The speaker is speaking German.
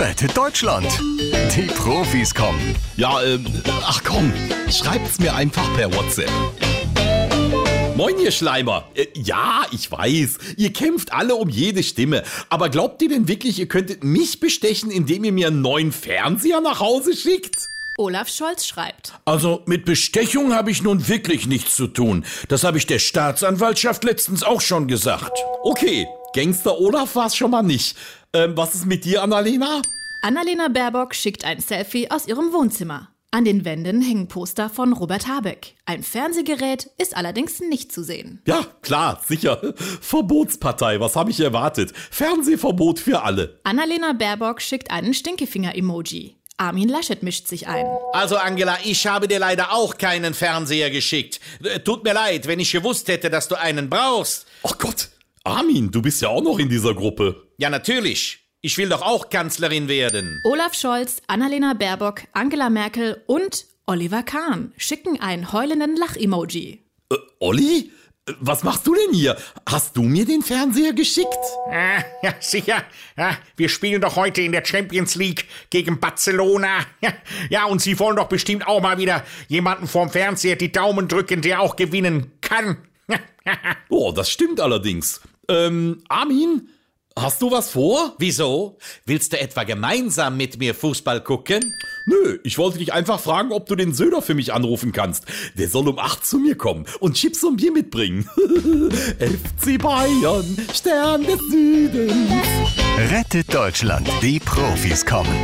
Rettet Deutschland. Die Profis kommen. Ja, ähm, ach komm, schreibt's mir einfach per WhatsApp. Moin, ihr Schleimer. Äh, ja, ich weiß, ihr kämpft alle um jede Stimme. Aber glaubt ihr denn wirklich, ihr könntet mich bestechen, indem ihr mir einen neuen Fernseher nach Hause schickt? Olaf Scholz schreibt. Also mit Bestechung habe ich nun wirklich nichts zu tun. Das habe ich der Staatsanwaltschaft letztens auch schon gesagt. Okay, Gangster Olaf war's schon mal nicht. Ähm, was ist mit dir, Annalena? Annalena Baerbock schickt ein Selfie aus ihrem Wohnzimmer. An den Wänden hängen Poster von Robert Habeck. Ein Fernsehgerät ist allerdings nicht zu sehen. Ja, klar, sicher. Verbotspartei, was habe ich erwartet? Fernsehverbot für alle. Annalena Baerbock schickt einen Stinkefinger-Emoji. Armin Laschet mischt sich ein. Also Angela, ich habe dir leider auch keinen Fernseher geschickt. Äh, Tut mir leid, wenn ich gewusst hätte, dass du einen brauchst. Oh Gott, Armin, du bist ja auch noch in dieser Gruppe. Ja, natürlich. Ich will doch auch Kanzlerin werden. Olaf Scholz, Annalena Baerbock, Angela Merkel und Oliver Kahn schicken einen heulenden Lach-Emoji. Äh, Olli? Äh, Was machst du denn hier? Hast du mir den Fernseher geschickt? Ah, ja, sicher. Ja, wir spielen doch heute in der Champions League gegen Barcelona. Ja, ja, und Sie wollen doch bestimmt auch mal wieder jemanden vorm Fernseher die Daumen drücken, der auch gewinnen kann. Oh, das stimmt allerdings. Ähm, Armin, hast du was vor? Wieso? Willst du etwa gemeinsam mit mir Fußball gucken? Nö, ich wollte dich einfach fragen, ob du den Söder für mich anrufen kannst. Der soll um 8 zu mir kommen und Chips und Bier mitbringen. FC Bayern, Stern des Südens. Rettet Deutschland. Die Profis kommen.